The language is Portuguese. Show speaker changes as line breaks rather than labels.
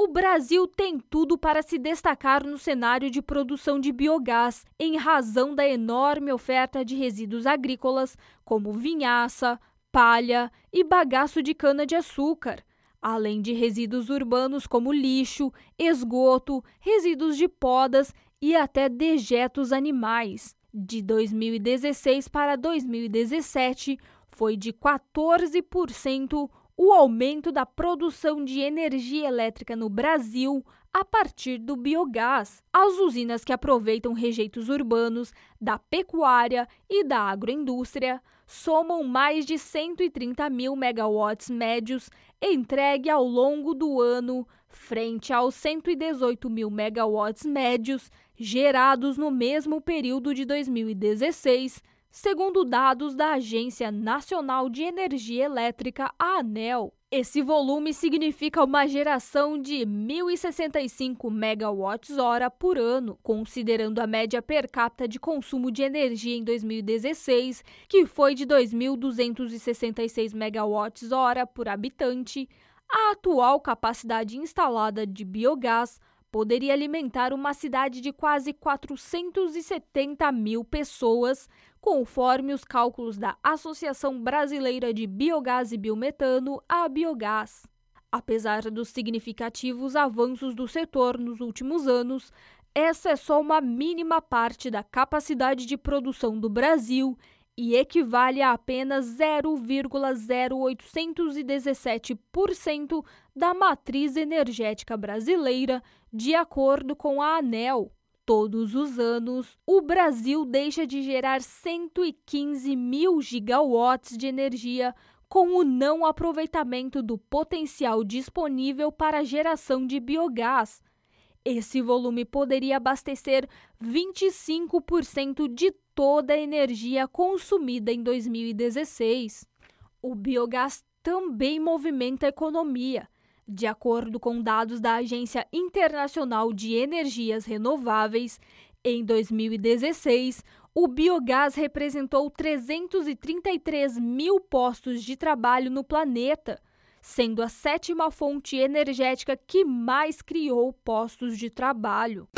o Brasil tem tudo para se destacar no cenário de produção de biogás, em razão da enorme oferta de resíduos agrícolas, como vinhaça, palha e bagaço de cana-de-açúcar, além de resíduos urbanos como lixo, esgoto, resíduos de podas e até dejetos animais. De 2016 para 2017, foi de 14% o aumento da produção de energia elétrica no Brasil a partir do biogás. As usinas que aproveitam rejeitos urbanos, da pecuária e da agroindústria somam mais de 130 mil megawatts médios entregue ao longo do ano, frente aos 118 mil megawatts médios gerados no mesmo período de 2016 segundo dados da Agência Nacional de Energia Elétrica, a ANEL. Esse volume significa uma geração de 1.065 megawatts-hora por ano, considerando a média per capita de consumo de energia em 2016, que foi de 2.266 megawatts-hora por habitante. A atual capacidade instalada de biogás poderia alimentar uma cidade de quase 470 mil pessoas, conforme os cálculos da Associação Brasileira de Biogás e Biometano, a Biogás. Apesar dos significativos avanços do setor nos últimos anos, essa é só uma mínima parte da capacidade de produção do Brasil e equivale a apenas 0,0817% da matriz energética brasileira, de acordo com a ANEL. Todos os anos, o Brasil deixa de gerar 115 mil gigawatts de energia com o não aproveitamento do potencial disponível para a geração de biogás. Esse volume poderia abastecer 25% de toda a energia consumida em 2016. O biogás também movimenta a economia. De acordo com dados da Agência Internacional de Energias Renováveis, em 2016, o biogás representou 333 mil postos de trabalho no planeta, sendo a sétima fonte energética que mais criou postos de trabalho.